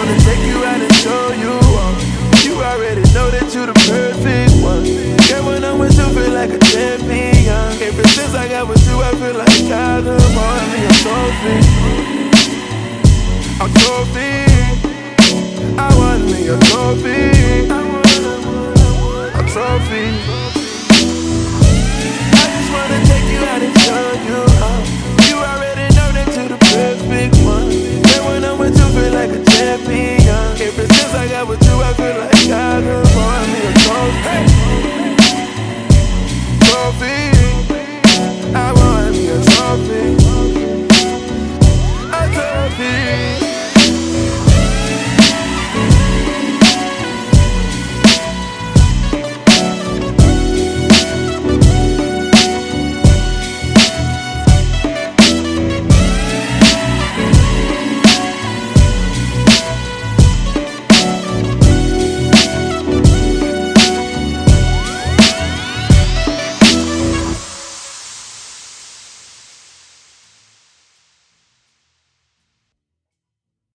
wanna take you out and show you all. You already know that you the perfect one. Yeah, when I'm with you, feel like a champion. Ever since I got with you, I feel like I the money. I'm trophy. I'm trophy. I want me a trophy. I'm trophy.